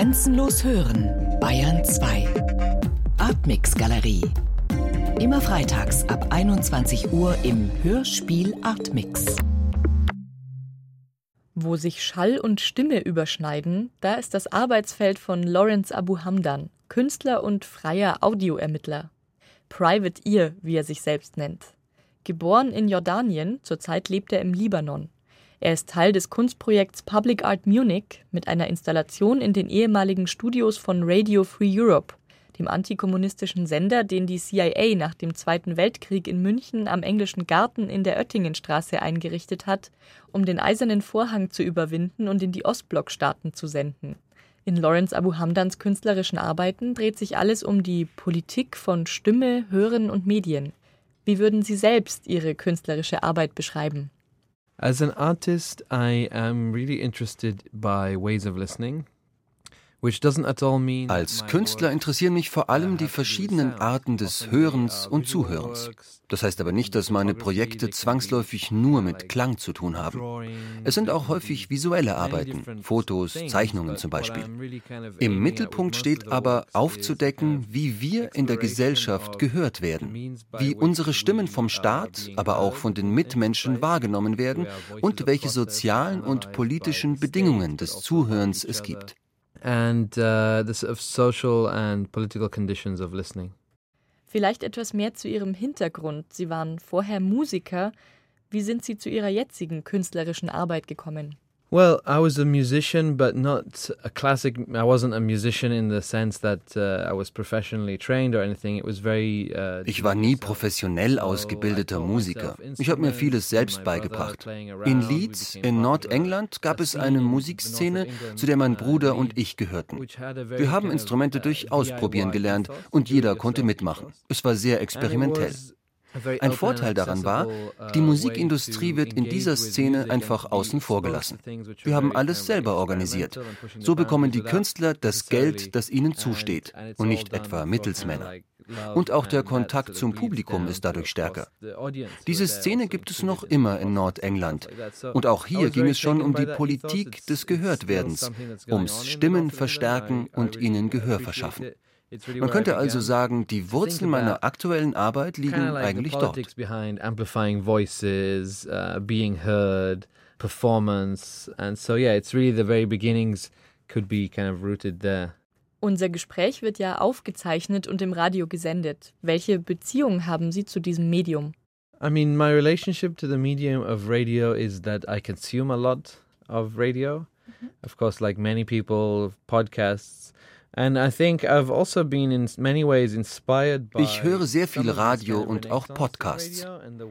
Grenzenlos hören, Bayern 2. Artmix Galerie. Immer freitags ab 21 Uhr im Hörspiel Artmix. Wo sich Schall und Stimme überschneiden, da ist das Arbeitsfeld von Lawrence Abu Hamdan, Künstler und freier Audioermittler. Private Ear, wie er sich selbst nennt. Geboren in Jordanien, zurzeit lebt er im Libanon. Er ist Teil des Kunstprojekts Public Art Munich mit einer Installation in den ehemaligen Studios von Radio Free Europe, dem antikommunistischen Sender, den die CIA nach dem Zweiten Weltkrieg in München am Englischen Garten in der Oettingenstraße eingerichtet hat, um den Eisernen Vorhang zu überwinden und in die Ostblockstaaten zu senden. In Lawrence Abu Hamdans künstlerischen Arbeiten dreht sich alles um die Politik von Stimme, Hören und Medien. Wie würden Sie selbst Ihre künstlerische Arbeit beschreiben? As an artist, I am really interested by ways of listening. Als Künstler interessieren mich vor allem die verschiedenen Arten des Hörens und Zuhörens. Das heißt aber nicht, dass meine Projekte zwangsläufig nur mit Klang zu tun haben. Es sind auch häufig visuelle Arbeiten, Fotos, Zeichnungen zum Beispiel. Im Mittelpunkt steht aber aufzudecken, wie wir in der Gesellschaft gehört werden, wie unsere Stimmen vom Staat, aber auch von den Mitmenschen wahrgenommen werden und welche sozialen und politischen Bedingungen des Zuhörens es gibt and uh, the of social and political conditions of listening. Vielleicht etwas mehr zu Ihrem Hintergrund. Sie waren vorher Musiker. Wie sind Sie zu Ihrer jetzigen künstlerischen Arbeit gekommen? Well, I was a musician, but not a classic. I wasn't a musician in the sense that uh, I was professionally trained or anything. It was very. Uh, ich war nie professionell ausgebildeter Musiker. Ich habe mir vieles selbst beigebracht. In Leeds in Nordengland gab es eine Musikszene, zu der mein Bruder und ich gehörten. Wir haben Instrumente durch Ausprobieren gelernt und jeder konnte mitmachen. Es war sehr experimentell. Ein Vorteil daran war, uh, die Musikindustrie wird in dieser Szene einfach außen vor gelassen. Wir haben alles selber organisiert. So bekommen die Künstler das Geld, das ihnen zusteht und nicht etwa Mittelsmänner. Und auch der Kontakt zum Publikum ist dadurch stärker. Diese Szene gibt es noch immer in Nordengland. Und auch hier ging es schon um die Politik des Gehörtwerdens, ums Stimmen verstärken und ihnen Gehör verschaffen. Man könnte also sagen, die Wurzeln meiner aktuellen Arbeit liegen eigentlich dort. voices, uh, being heard, performance, and so yeah, it's really the very beginnings could be kind of rooted there. Unser Gespräch wird ja aufgezeichnet und im Radio gesendet. Welche Beziehung haben Sie zu diesem Medium? I mean, my relationship to the medium of radio is that I consume a lot of radio. Mm -hmm. Of course, like many people, podcasts. Also ich höre sehr viel Radio und auch Podcasts.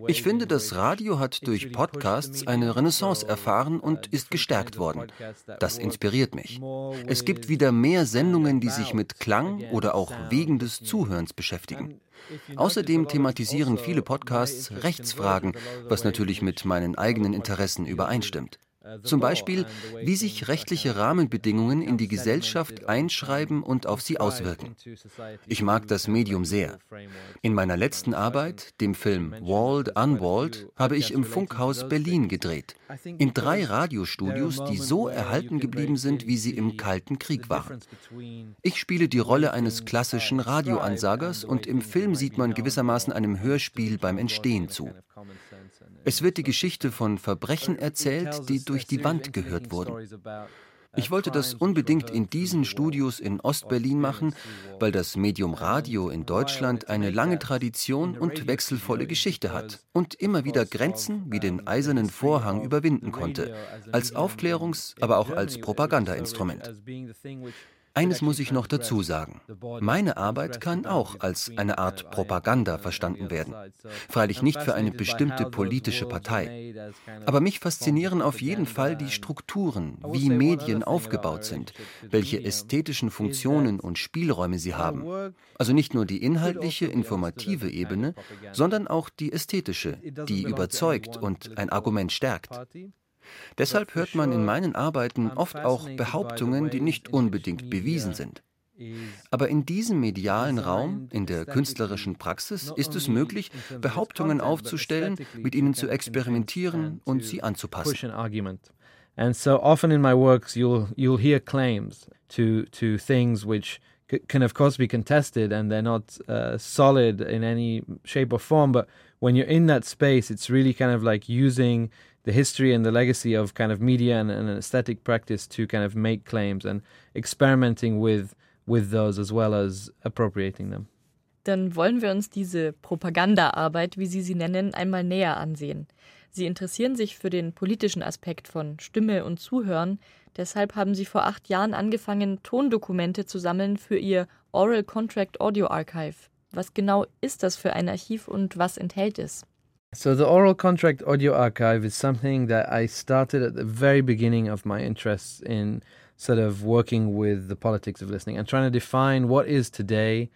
Ich finde, das Radio hat durch Podcasts eine Renaissance erfahren und ist gestärkt worden. Das inspiriert mich. Es gibt wieder mehr Sendungen, die sich mit Klang oder auch wegen des Zuhörens beschäftigen. Außerdem thematisieren viele Podcasts Rechtsfragen, was natürlich mit meinen eigenen Interessen übereinstimmt. Zum Beispiel, wie sich rechtliche Rahmenbedingungen in die Gesellschaft einschreiben und auf sie auswirken. Ich mag das Medium sehr. In meiner letzten Arbeit, dem Film Walled Unwalled, habe ich im Funkhaus Berlin gedreht. In drei Radiostudios, die so erhalten geblieben sind, wie sie im Kalten Krieg waren. Ich spiele die Rolle eines klassischen Radioansagers und im Film sieht man gewissermaßen einem Hörspiel beim Entstehen zu. Es wird die Geschichte von Verbrechen erzählt, die durch die Wand gehört wurden. Ich wollte das unbedingt in diesen Studios in Ostberlin machen, weil das Medium Radio in Deutschland eine lange Tradition und wechselvolle Geschichte hat und immer wieder Grenzen wie den eisernen Vorhang überwinden konnte, als Aufklärungs-, aber auch als Propagandainstrument. Eines muss ich noch dazu sagen. Meine Arbeit kann auch als eine Art Propaganda verstanden werden. Freilich nicht für eine bestimmte politische Partei. Aber mich faszinieren auf jeden Fall die Strukturen, wie Medien aufgebaut sind, welche ästhetischen Funktionen und Spielräume sie haben. Also nicht nur die inhaltliche, informative Ebene, sondern auch die ästhetische, die überzeugt und ein Argument stärkt. Deshalb hört man in meinen Arbeiten oft auch Behauptungen, die nicht unbedingt bewiesen sind. Aber in diesem medialen Raum, in der künstlerischen Praxis, ist es möglich, Behauptungen aufzustellen, mit ihnen zu experimentieren und sie anzupassen. And so often in my works, you'll you'll hear claims to to things which can of course be contested and they're not uh, solid in any shape or form. But when you're in that space, it's really kind of like using the history and the legacy of kind of media and, and aesthetic practice to kind of make claims and experimenting with with those as well as appropriating them. Dann wollen wir uns diese Propagandaarbeit, wie Sie sie nennen, einmal näher ansehen. Sie interessieren sich für den politischen Aspekt von Stimme und Zuhören. Deshalb haben Sie vor acht Jahren angefangen, Tondokumente zu sammeln für Ihr Oral Contract Audio Archive. Was genau ist das für ein Archiv und was enthält es? So the Oral Contract Audio Archive is something that I started at the very beginning of my interest in sort of working with the politics of listening and trying to define what is today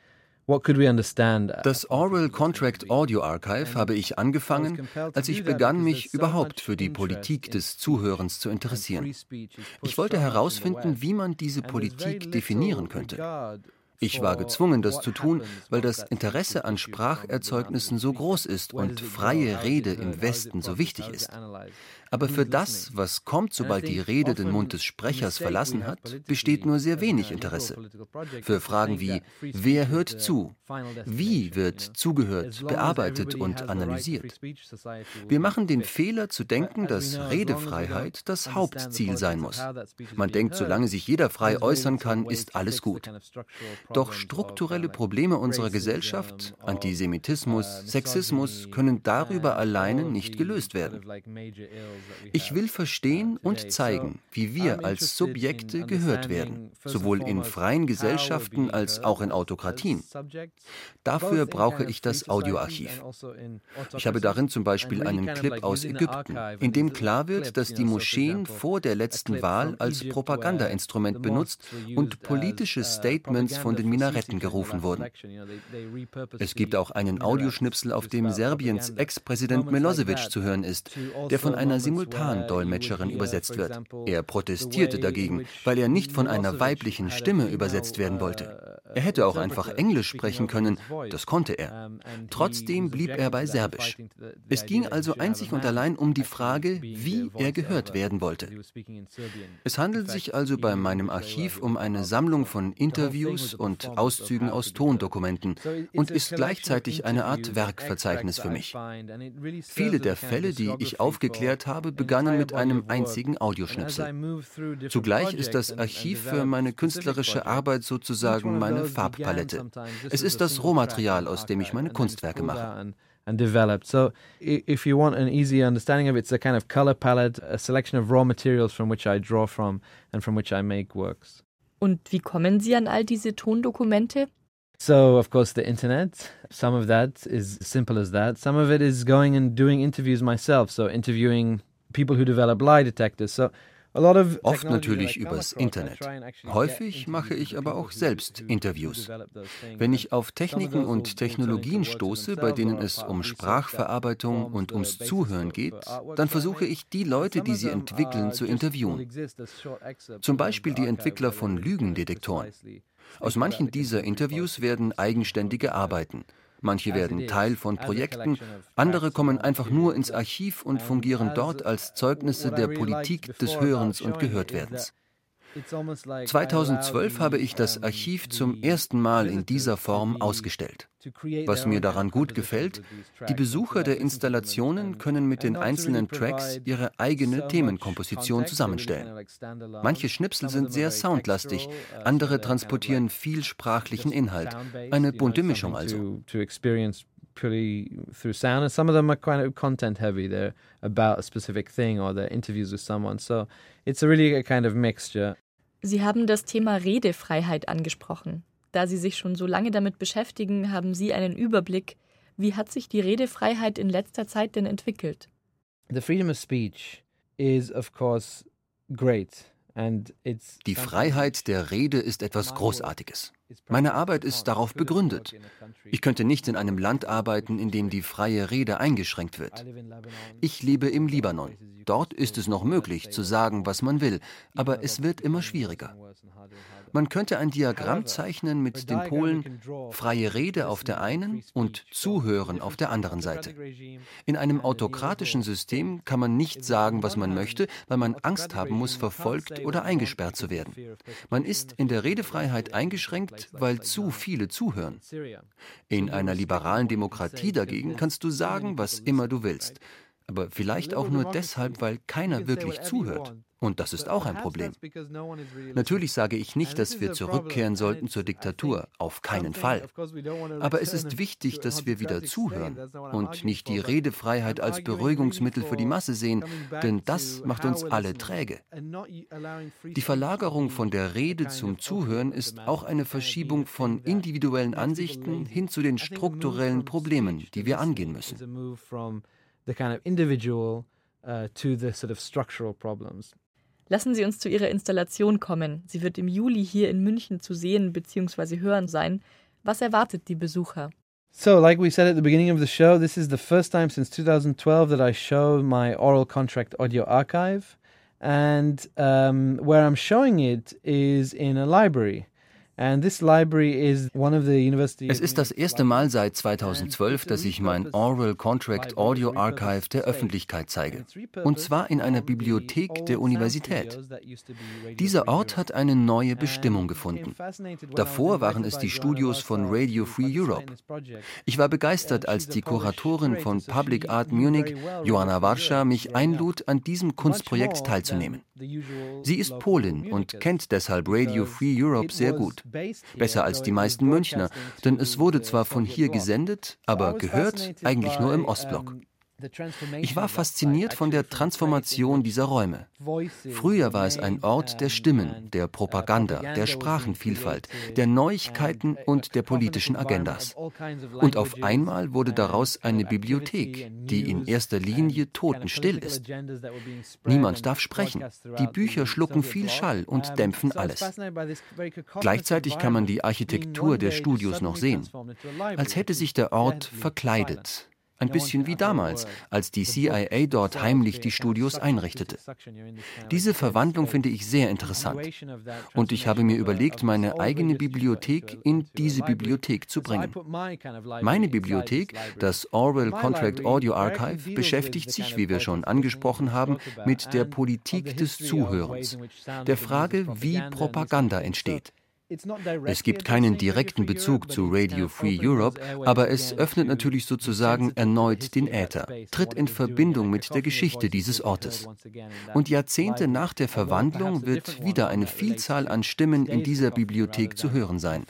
das Oral Contract Audio Archive habe ich angefangen, als ich begann, mich überhaupt für die Politik des Zuhörens zu interessieren. Ich wollte herausfinden, wie man diese Politik definieren könnte. Ich war gezwungen, das zu tun, weil das Interesse an Spracherzeugnissen so groß ist und freie Rede im Westen so wichtig ist. Aber für das, was kommt, sobald die Rede den Mund des Sprechers verlassen hat, besteht nur sehr wenig Interesse. Für Fragen wie, wer hört zu? Wie wird zugehört, bearbeitet und analysiert? Wir machen den Fehler zu denken, dass Redefreiheit das Hauptziel sein muss. Man denkt, solange sich jeder frei äußern kann, ist alles gut. Doch strukturelle Probleme unserer Gesellschaft, Antisemitismus, Sexismus, können darüber alleine nicht gelöst werden. Ich will verstehen und zeigen, wie wir als Subjekte gehört werden, sowohl in freien Gesellschaften als auch in Autokratien. Dafür brauche ich das Audioarchiv. Also ich habe darin zum Beispiel einen Clip aus Ägypten, in dem klar wird, dass die Moscheen vor der letzten Wahl als Propagandainstrument benutzt und politische Statements von den Minaretten gerufen wurden. Es gibt auch einen Audioschnipsel, auf dem Serbiens Ex-Präsident Milosevic zu hören ist, der von einer Simultandolmetscherin übersetzt wird. Er protestierte dagegen, weil er nicht von einer weiblichen Stimme übersetzt werden wollte. Er hätte auch einfach Englisch sprechen können, das konnte er. Trotzdem blieb er bei Serbisch. Es ging also einzig und allein um die Frage, wie er gehört werden wollte. Es handelt sich also bei meinem Archiv um eine Sammlung von Interviews und Auszügen aus Tondokumenten und ist gleichzeitig eine Art Werkverzeichnis für mich. Viele der Fälle, die ich aufgeklärt habe, begannen mit einem einzigen Audioschnipsel. Zugleich ist das Archiv für meine künstlerische Arbeit sozusagen meine Farbpalette. Es ist das Rohmaterial, aus dem ich meine Kunstwerke mache. and developed. So, if you want an easy understanding of it, it's a kind of color palette, a selection of raw materials from which I draw from and from which I make works. Und wie kommen Sie an all diese Tondokumente? So, of course, the internet. Some of that is simple as that. Some of it is going and doing interviews myself. So, interviewing people who develop lie detectors. So, Oft natürlich übers Internet. Häufig mache ich aber auch selbst Interviews. Wenn ich auf Techniken und Technologien stoße, bei denen es um Sprachverarbeitung und ums Zuhören geht, dann versuche ich, die Leute, die sie entwickeln, zu interviewen. Zum Beispiel die Entwickler von Lügendetektoren. Aus manchen dieser Interviews werden eigenständige Arbeiten. Manche werden Teil von Projekten, andere kommen einfach nur ins Archiv und fungieren dort als Zeugnisse der Politik des Hörens und Gehörtwerdens. 2012 habe ich das Archiv zum ersten Mal in dieser Form ausgestellt. Was mir daran gut gefällt, die Besucher der Installationen können mit den einzelnen Tracks ihre eigene Themenkomposition zusammenstellen. Manche Schnipsel sind sehr soundlastig, andere transportieren viel sprachlichen Inhalt. Eine bunte Mischung also. purely through sound, and some of them are kind of content heavy. They're about a specific thing or they're interviews with someone. So it's a really a kind of mixture. Sie haben das Thema Redefreiheit angesprochen. Da Sie sich schon so lange damit beschäftigen, haben Sie einen Überblick. Wie hat sich die Redefreiheit in letzter Zeit denn entwickelt? The freedom of speech is of course great. Die Freiheit der Rede ist etwas Großartiges. Meine Arbeit ist darauf begründet. Ich könnte nicht in einem Land arbeiten, in dem die freie Rede eingeschränkt wird. Ich lebe im Libanon. Dort ist es noch möglich, zu sagen, was man will, aber es wird immer schwieriger. Man könnte ein Diagramm zeichnen mit den Polen freie Rede auf der einen und Zuhören auf der anderen Seite. In einem autokratischen System kann man nicht sagen, was man möchte, weil man Angst haben muss, verfolgt oder eingesperrt zu werden. Man ist in der Redefreiheit eingeschränkt, weil zu viele zuhören. In einer liberalen Demokratie dagegen kannst du sagen, was immer du willst aber vielleicht auch nur deshalb, weil keiner wirklich zuhört. Und das ist auch ein Problem. Natürlich sage ich nicht, dass wir zurückkehren sollten zur Diktatur, auf keinen Fall. Aber es ist wichtig, dass wir wieder zuhören und nicht die Redefreiheit als Beruhigungsmittel für die Masse sehen, denn das macht uns alle träge. Die Verlagerung von der Rede zum Zuhören ist auch eine Verschiebung von individuellen Ansichten hin zu den strukturellen Problemen, die wir angehen müssen. the kind of individual uh, to the sort of structural problems. Lassen Sie uns zu Ihrer Installation kommen. Sie wird im Juli hier in München zu sehen bzw. hören sein. Was erwartet die Besucher? So, like we said at the beginning of the show, this is the first time since 2012 that I show my oral contract audio archive. And um, where I'm showing it is in a library. Es ist das erste Mal seit 2012, dass ich mein Oral Contract Audio Archive der Öffentlichkeit zeige. Und zwar in einer Bibliothek der Universität. Dieser Ort hat eine neue Bestimmung gefunden. Davor waren es die Studios von Radio Free Europe. Ich war begeistert, als die Kuratorin von Public Art Munich, Joanna Warscha, mich einlud, an diesem Kunstprojekt teilzunehmen. Sie ist Polin und kennt deshalb Radio Free Europe sehr gut. Besser als die meisten Münchner, denn es wurde zwar von hier gesendet, aber gehört eigentlich nur im Ostblock. Ich war fasziniert von der Transformation dieser Räume. Früher war es ein Ort der Stimmen, der Propaganda, der Sprachenvielfalt, der Neuigkeiten und der politischen Agendas. Und auf einmal wurde daraus eine Bibliothek, die in erster Linie totenstill ist. Niemand darf sprechen. Die Bücher schlucken viel Schall und dämpfen alles. Gleichzeitig kann man die Architektur der Studios noch sehen, als hätte sich der Ort verkleidet ein bisschen wie damals, als die CIA dort heimlich die Studios einrichtete. Diese Verwandlung finde ich sehr interessant. Und ich habe mir überlegt, meine eigene Bibliothek in diese Bibliothek zu bringen. Meine Bibliothek, das Orwell Contract Audio Archive, beschäftigt sich, wie wir schon angesprochen haben, mit der Politik des Zuhörens, der Frage, wie Propaganda entsteht. Es gibt keinen direkten Bezug zu Radio Free Europe, aber es öffnet natürlich sozusagen erneut den Äther, tritt in Verbindung mit der Geschichte dieses Ortes. Und Jahrzehnte nach der Verwandlung wird wieder eine Vielzahl an Stimmen in dieser Bibliothek zu hören sein.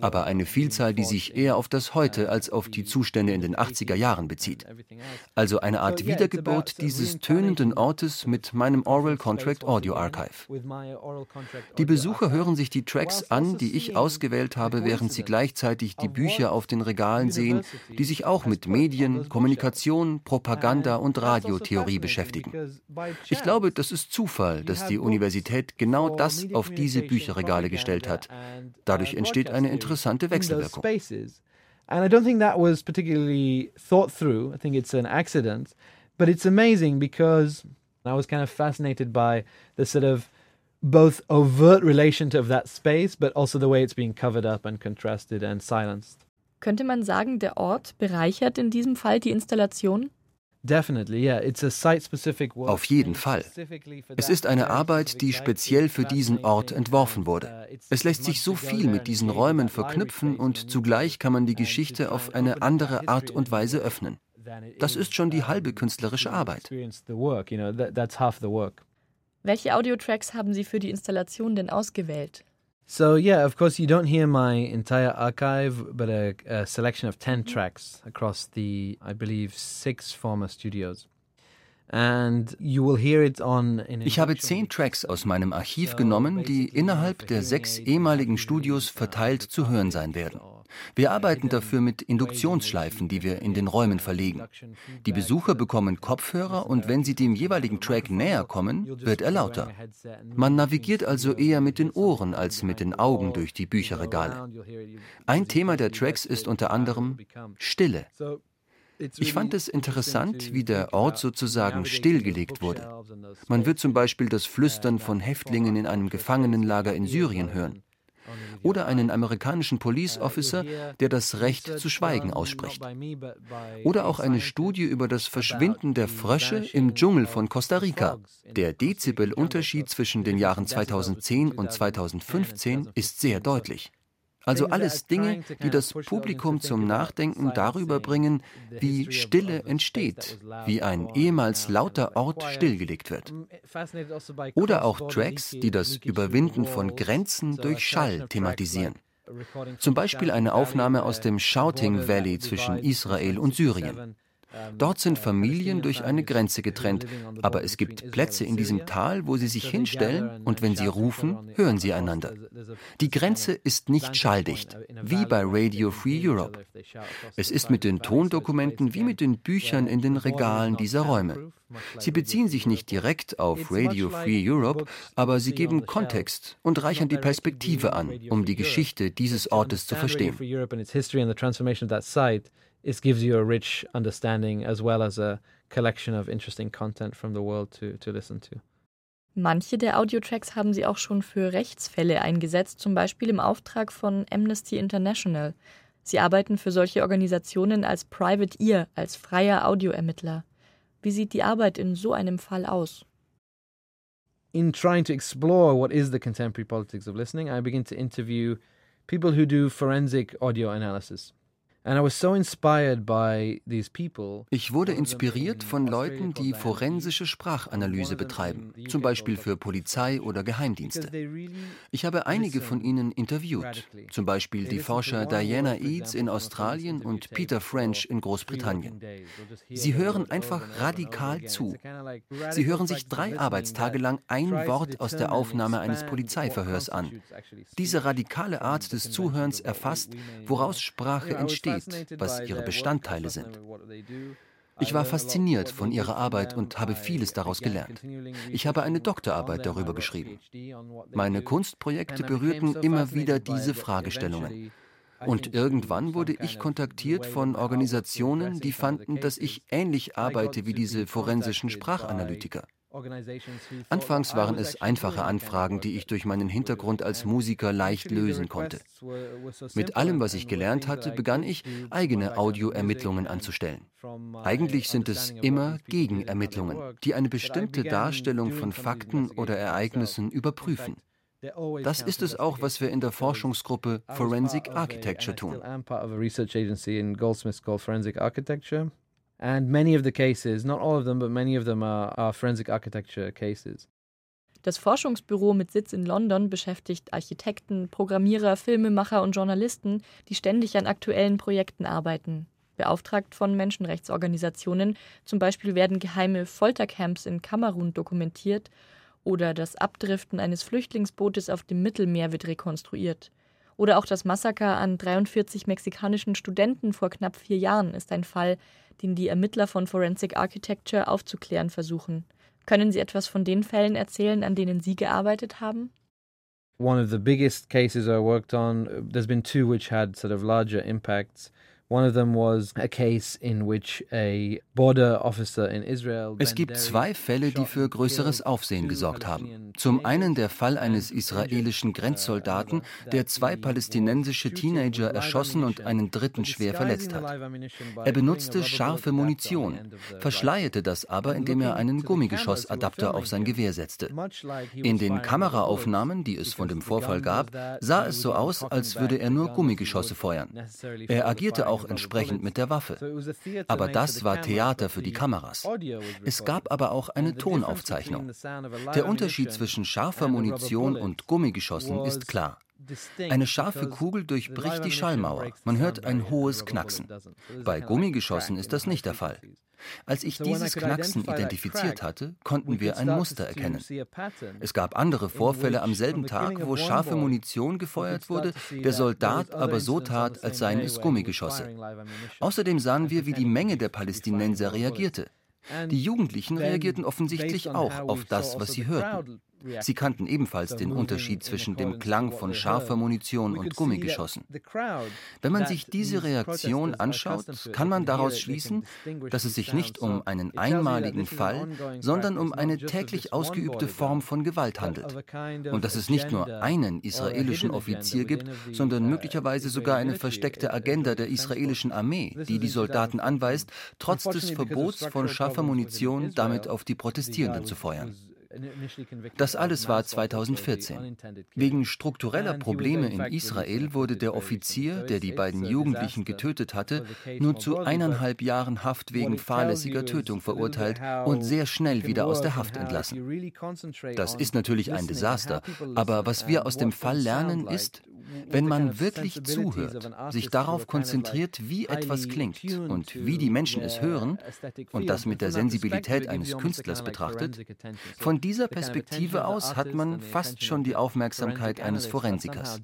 Aber eine Vielzahl, die sich eher auf das Heute als auf die Zustände in den 80er Jahren bezieht. Also eine Art Wiedergeburt dieses tönenden Ortes mit meinem Oral Contract Audio Archive. Die Besucher hören sich die Tracks an, die ich ausgewählt habe, während sie gleichzeitig die Bücher auf den Regalen sehen, die sich auch mit Medien, Kommunikation, Propaganda und Radiotheorie beschäftigen. Ich glaube, das ist Zufall, dass die Universität genau das auf diese Bücherregale gestellt hat. Dadurch entsteht eine interessante Wechselwirkung. And I don't think that was particularly thought through. I think it's an accident. But it's amazing because I was kind of fascinated by the sort of both overt relation of that space, but also the way it's being covered up and contrasted and silenced. Könnte man sagen, der Ort bereichert in diesem Fall die Installation? Auf jeden Fall. Es ist eine Arbeit, die speziell für diesen Ort entworfen wurde. Uh, es lässt sich so viel mit diesen Räumen verknüpfen und zugleich kann man die Geschichte auf eine andere Art und Weise öffnen. Das ist schon die halbe künstlerische Arbeit. Welche Audiotracks haben Sie für die Installation denn ausgewählt? So yeah, of course you don't hear my entire archive, but a, a selection of 10 tracks across the I believe six former studios. Ich habe zehn Tracks aus meinem Archiv genommen, die innerhalb der sechs ehemaligen Studios verteilt zu hören sein werden. Wir arbeiten dafür mit Induktionsschleifen, die wir in den Räumen verlegen. Die Besucher bekommen Kopfhörer und wenn sie dem jeweiligen Track näher kommen, wird er lauter. Man navigiert also eher mit den Ohren als mit den Augen durch die Bücherregale. Ein Thema der Tracks ist unter anderem Stille. Ich fand es interessant, wie der Ort sozusagen stillgelegt wurde. Man wird zum Beispiel das Flüstern von Häftlingen in einem Gefangenenlager in Syrien hören oder einen amerikanischen Police Officer, der das Recht zu schweigen ausspricht. Oder auch eine Studie über das Verschwinden der Frösche im Dschungel von Costa Rica. Der Dezibelunterschied zwischen den Jahren 2010 und 2015 ist sehr deutlich. Also alles Dinge, die das Publikum zum Nachdenken darüber bringen, wie Stille entsteht, wie ein ehemals lauter Ort stillgelegt wird. Also Oder auch Tracks, die das Überwinden von Grenzen durch Schall thematisieren. Zum Beispiel eine Aufnahme aus dem Shouting Valley zwischen Israel und Syrien. Dort sind Familien durch eine Grenze getrennt, aber es gibt Plätze in diesem Tal, wo sie sich hinstellen und wenn sie rufen, hören sie einander. Die Grenze ist nicht schalldicht, wie bei Radio Free Europe. Es ist mit den Tondokumenten wie mit den Büchern in den Regalen dieser Räume. Sie beziehen sich nicht direkt auf Radio Free Europe, aber sie geben Kontext und reichern die Perspektive an, um die Geschichte dieses Ortes zu verstehen it gives you a rich understanding as well as a collection of interesting content from the world to, to listen to. Manche der Audiotracks haben sie auch schon für Rechtsfälle eingesetzt, zum Beispiel im Auftrag von Amnesty International. Sie arbeiten für solche Organisationen als Private Ear, als freier Audioermittler. Wie sieht die Arbeit in so einem Fall aus? In trying to explore what is the contemporary politics of listening, I begin to interview people who do forensic audio analysis. Ich wurde inspiriert von Leuten, die forensische Sprachanalyse betreiben, zum Beispiel für Polizei oder Geheimdienste. Ich habe einige von ihnen interviewt, zum Beispiel die Forscher Diana Eads in Australien und Peter French in Großbritannien. Sie hören einfach radikal zu. Sie hören sich drei Arbeitstage lang ein Wort aus der Aufnahme eines Polizeiverhörs an. Diese radikale Art des Zuhörens erfasst, woraus Sprache entsteht geht, was ihre Bestandteile sind. Ich war fasziniert von ihrer Arbeit und habe vieles daraus gelernt. Ich habe eine Doktorarbeit darüber geschrieben. Meine Kunstprojekte berührten immer wieder diese Fragestellungen. Und irgendwann wurde ich kontaktiert von Organisationen, die fanden, dass ich ähnlich arbeite wie diese forensischen Sprachanalytiker. Anfangs waren es einfache Anfragen, die ich durch meinen Hintergrund als Musiker leicht lösen konnte. Mit allem, was ich gelernt hatte, begann ich, eigene Audioermittlungen anzustellen. Eigentlich sind es immer Gegenermittlungen, die eine bestimmte Darstellung von Fakten oder Ereignissen überprüfen. Das ist es auch, was wir in der Forschungsgruppe Forensic Architecture tun. And many of the cases, not all of them, but many of them are, are forensic architecture cases. Das Forschungsbüro mit Sitz in London beschäftigt Architekten, Programmierer, Filmemacher und Journalisten, die ständig an aktuellen Projekten arbeiten. Beauftragt von Menschenrechtsorganisationen, zum Beispiel werden geheime Foltercamps in Kamerun dokumentiert oder das Abdriften eines Flüchtlingsbootes auf dem Mittelmeer wird rekonstruiert. Oder auch das Massaker an 43 mexikanischen Studenten vor knapp vier Jahren ist ein Fall, den die Ermittler von Forensic Architecture aufzuklären versuchen. Können Sie etwas von den Fällen erzählen, an denen Sie gearbeitet haben? One of the biggest cases I worked on, there's been two which had sort of larger impacts. Es gibt zwei Fälle, die für größeres Aufsehen gesorgt haben. Zum einen der Fall eines israelischen Grenzsoldaten, der zwei palästinensische Teenager erschossen und einen dritten schwer verletzt hat. Er benutzte scharfe Munition, verschleierte das aber, indem er einen Gummigeschossadapter auf sein Gewehr setzte. In den Kameraaufnahmen, die es von dem Vorfall gab, sah es so aus, als würde er nur Gummigeschosse feuern. Er agierte auch auch entsprechend mit der Waffe. Aber das war Theater für die Kameras. Es gab aber auch eine Tonaufzeichnung. Der Unterschied zwischen scharfer Munition und Gummigeschossen ist klar. Eine scharfe Kugel durchbricht die Schallmauer. Man hört ein hohes Knacksen. Bei Gummigeschossen ist das nicht der Fall. Als ich dieses Knacksen identifiziert hatte, konnten wir ein Muster erkennen. Es gab andere Vorfälle am selben Tag, wo scharfe Munition gefeuert wurde, der Soldat aber so tat, als seien es Gummigeschosse. Außerdem sahen wir, wie die Menge der Palästinenser reagierte. Die Jugendlichen reagierten offensichtlich auch auf das, was sie hörten. Sie kannten ebenfalls den Unterschied zwischen dem Klang von scharfer Munition und Gummigeschossen. Wenn man sich diese Reaktion anschaut, kann man daraus schließen, dass es sich nicht um einen einmaligen Fall, sondern um eine täglich ausgeübte Form von Gewalt handelt. Und dass es nicht nur einen israelischen Offizier gibt, sondern uh, möglicherweise sogar eine versteckte Agenda der israelischen Armee, die die Soldaten anweist, trotz des Verbots von scharfer Munition damit auf die Protestierenden zu feuern. Das alles war 2014. Wegen struktureller Probleme in Israel wurde der Offizier, der die beiden Jugendlichen getötet hatte, nur zu eineinhalb Jahren Haft wegen fahrlässiger Tötung verurteilt und sehr schnell wieder aus der Haft entlassen. Das ist natürlich ein Desaster, aber was wir aus dem Fall lernen ist, wenn man wirklich zuhört, sich darauf konzentriert, wie etwas klingt und wie die Menschen es hören und das mit der Sensibilität eines Künstlers betrachtet, von dieser Perspektive aus hat man fast schon die Aufmerksamkeit eines Forensikers.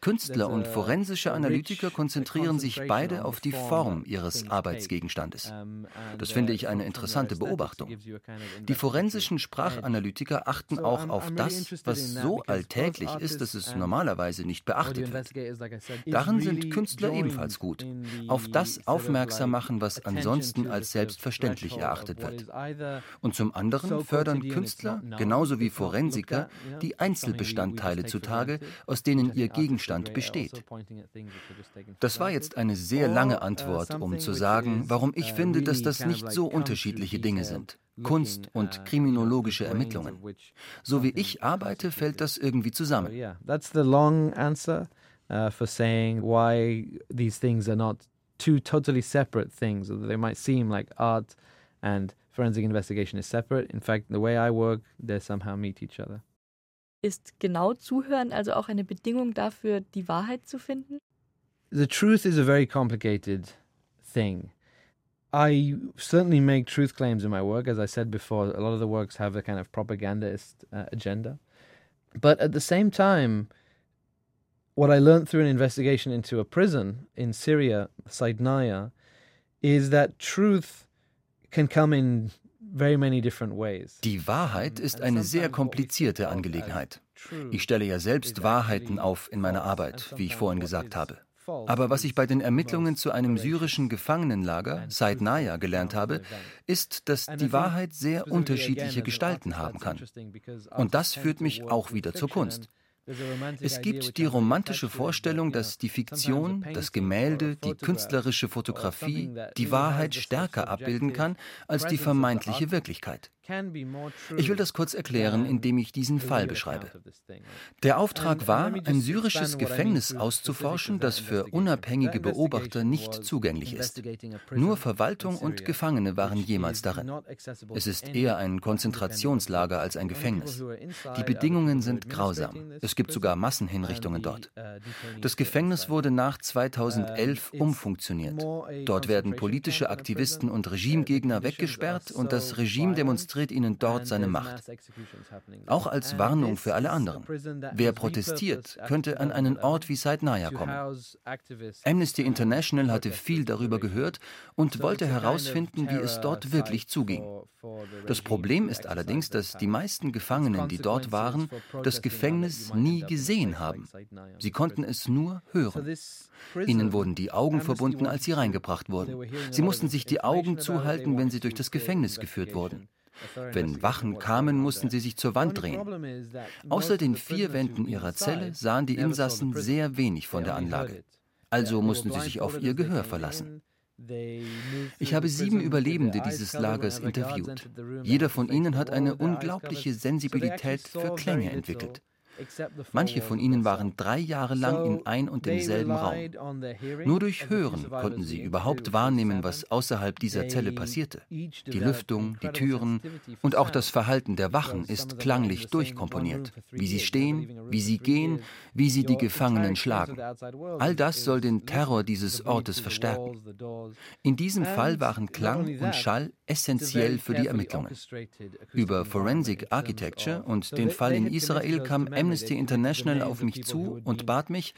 Künstler und forensische Analytiker konzentrieren sich beide auf die Form ihres Arbeitsgegenstandes. Das finde ich eine interessante Beobachtung. Die forensischen Sprachanalytiker achten auch auf das, was so alltäglich ist, dass es normalerweise Weise nicht beachtet wird. Darin sind Künstler ebenfalls gut. Auf das aufmerksam machen, was ansonsten als selbstverständlich erachtet wird. Und zum anderen fördern Künstler, genauso wie Forensiker, die Einzelbestandteile zutage, aus denen ihr Gegenstand besteht. Das war jetzt eine sehr lange Antwort, um zu sagen, warum ich finde, dass das nicht so unterschiedliche Dinge sind. Kunst und kriminologische Ermittlungen. So wie ich arbeite, fällt das irgendwie zusammen. Uh, for saying why these things are not two totally separate things. They might seem like art and forensic investigation is separate. In fact, the way I work, they somehow meet each other. Ist genau Zuhören also auch eine Bedingung dafür, die Wahrheit zu finden? The truth is a very complicated thing. I certainly make truth claims in my work. As I said before, a lot of the works have a kind of propagandist uh, agenda. But at the same time, what I learned through an investigation into a prison in Syria, Saidnaya, is that truth can come in. Die Wahrheit ist eine sehr komplizierte Angelegenheit. Ich stelle ja selbst Wahrheiten auf in meiner Arbeit, wie ich vorhin gesagt habe. Aber was ich bei den Ermittlungen zu einem syrischen Gefangenenlager, Said Naya, gelernt habe, ist, dass die Wahrheit sehr unterschiedliche Gestalten haben kann. Und das führt mich auch wieder zur Kunst. Es gibt die romantische Vorstellung, dass die Fiktion, das Gemälde, die künstlerische Fotografie die Wahrheit stärker abbilden kann als die vermeintliche Wirklichkeit. Ich will das kurz erklären, indem ich diesen Fall beschreibe. Der Auftrag war, ein syrisches Gefängnis auszuforschen, das für unabhängige Beobachter nicht zugänglich ist. Nur Verwaltung und Gefangene waren jemals darin. Es ist eher ein Konzentrationslager als ein Gefängnis. Die Bedingungen sind grausam. Es gibt sogar Massenhinrichtungen dort. Das Gefängnis wurde nach 2011 umfunktioniert. Dort werden politische Aktivisten und Regimegegner weggesperrt und das Regime demonstriert demonstriert ihnen dort seine Macht. Auch als Warnung für alle anderen. Wer protestiert, könnte an einen Ort wie Saidnaya kommen. Amnesty International hatte viel darüber gehört und wollte herausfinden, wie es dort wirklich zuging. Das Problem ist allerdings, dass die meisten Gefangenen, die dort waren, das Gefängnis nie gesehen haben. Sie konnten es nur hören. Ihnen wurden die Augen verbunden, als sie reingebracht wurden. Sie mussten sich die Augen zuhalten, wenn sie durch das Gefängnis geführt wurden. Wenn Wachen kamen, mussten sie sich zur Wand drehen. Außer den vier Wänden ihrer Zelle sahen die Insassen sehr wenig von der Anlage. Also mussten sie sich auf ihr Gehör verlassen. Ich habe sieben Überlebende dieses Lagers interviewt. Jeder von ihnen hat eine unglaubliche Sensibilität für Klänge entwickelt. Manche von ihnen waren drei Jahre lang in ein und demselben Raum. Nur durch Hören konnten sie überhaupt wahrnehmen, was außerhalb dieser Zelle passierte. Die Lüftung, die Türen und auch das Verhalten der Wachen ist klanglich durchkomponiert. Wie sie stehen, wie sie gehen, wie sie die Gefangenen schlagen. All das soll den Terror dieses Ortes verstärken. In diesem Fall waren Klang und Schall essentiell für die Ermittlungen. Über Forensic Architecture und den Fall in Israel kam Amnesty International auf mich zu und bat mich,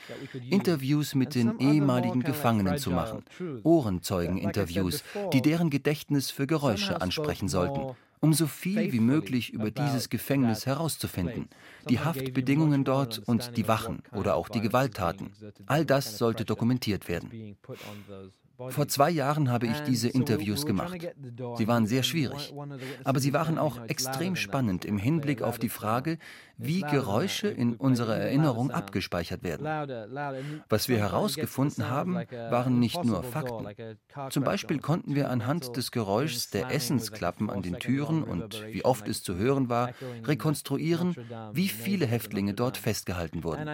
Interviews mit den ehemaligen Gefangenen zu machen, Ohrenzeugeninterviews, die deren Gedächtnis für Geräusche ansprechen sollten um so viel wie möglich über dieses Gefängnis herauszufinden, die Haftbedingungen dort und die Wachen oder auch die Gewalttaten. All das sollte dokumentiert werden. Vor zwei Jahren habe ich diese Interviews gemacht. Sie waren sehr schwierig, aber sie waren auch extrem spannend im Hinblick auf die Frage, wie Geräusche in unserer Erinnerung abgespeichert werden. Was wir herausgefunden haben, waren nicht nur Fakten. Zum Beispiel konnten wir anhand des Geräuschs der Essensklappen an den Türen und wie oft es zu hören war, rekonstruieren, wie viele Häftlinge dort festgehalten wurden.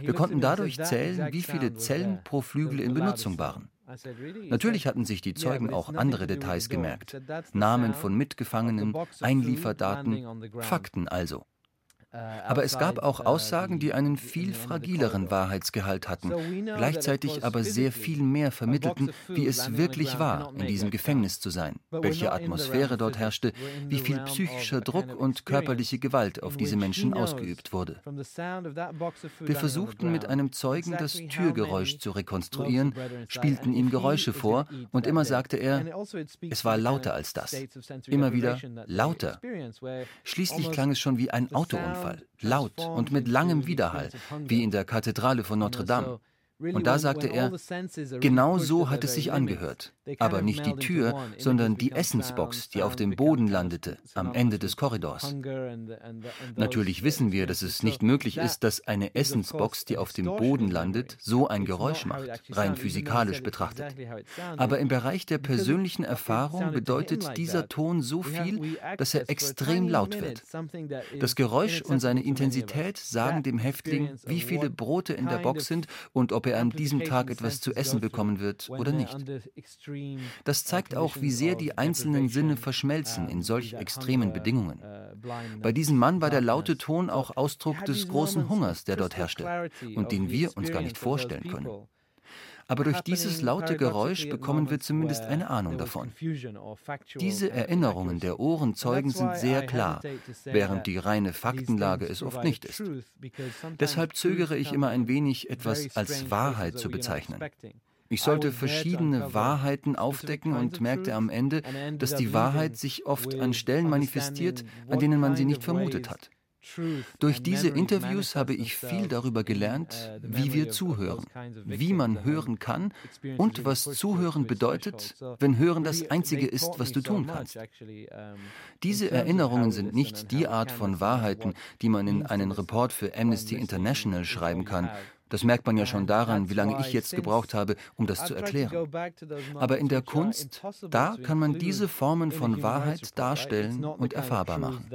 Wir konnten dadurch zählen, wie viele Zellen pro Flügel in Benutzung waren. Natürlich hatten sich die Zeugen auch andere Details gemerkt. Namen von Mitgefangenen, Einlieferdaten, Fakten also. Äh, aber es gab auch Aussagen, die einen viel fragileren Wahrheitsgehalt hatten, gleichzeitig aber sehr viel mehr vermittelten, wie es wirklich war, in diesem Gefängnis zu sein, welche Atmosphäre dort herrschte, wie viel psychischer Druck und körperliche Gewalt auf diese Menschen ausgeübt wurde. Wir versuchten mit einem Zeugen das Türgeräusch zu rekonstruieren, spielten ihm Geräusche vor und immer sagte er, also es war lauter als das. Immer wieder lauter. Schließlich klang es schon wie ein Autounfall. Unfall, laut und mit langem Widerhall, wie in der Kathedrale von Notre Dame. Und da sagte er, genau so hat es sich angehört. Aber nicht die Tür, sondern die Essensbox, die auf dem Boden landete, am Ende des Korridors. Natürlich wissen wir, dass es nicht möglich ist, dass eine Essensbox, die auf dem Boden landet, so ein Geräusch macht, rein physikalisch betrachtet. Aber im Bereich der persönlichen Erfahrung bedeutet dieser Ton so viel, dass er extrem laut wird. Das Geräusch und seine Intensität sagen dem Häftling, wie viele Brote in der Box sind und ob er an diesem Tag etwas zu essen bekommen wird oder nicht. Das zeigt auch, wie sehr die einzelnen Sinne verschmelzen in solch extremen Bedingungen. Bei diesem Mann war der laute Ton auch Ausdruck des großen Hungers, der dort herrschte und den wir uns gar nicht vorstellen können. Aber durch dieses laute Geräusch bekommen wir zumindest eine Ahnung davon. Diese Erinnerungen der Ohrenzeugen sind sehr klar, während die reine Faktenlage es oft nicht ist. Deshalb zögere ich immer ein wenig, etwas als Wahrheit zu bezeichnen. Ich sollte verschiedene Wahrheiten aufdecken und merkte am Ende, dass die Wahrheit sich oft an Stellen manifestiert, an denen man sie nicht vermutet hat. Durch diese Interviews habe ich viel darüber gelernt, uh, wie wir zuhören, wie man hören kann und was Zuhören bedeutet, wenn Hören das Einzige ist, was du tun kannst. Diese Erinnerungen sind nicht die Art von Wahrheiten, die man in einen Report für Amnesty International schreiben kann, das merkt man ja schon daran, wie lange ich jetzt gebraucht habe, um das zu erklären. Aber in der Kunst, da kann man diese Formen von Wahrheit darstellen und erfahrbar machen.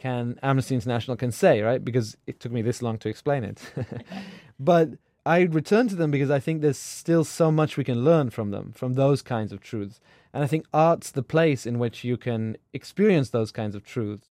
Can Amnesty International can say, right? Because it took me this long to explain it. but I return to them because I think there's still so much we can learn from them, from those kinds of truths. And I think art's the place in which you can experience those kinds of truths.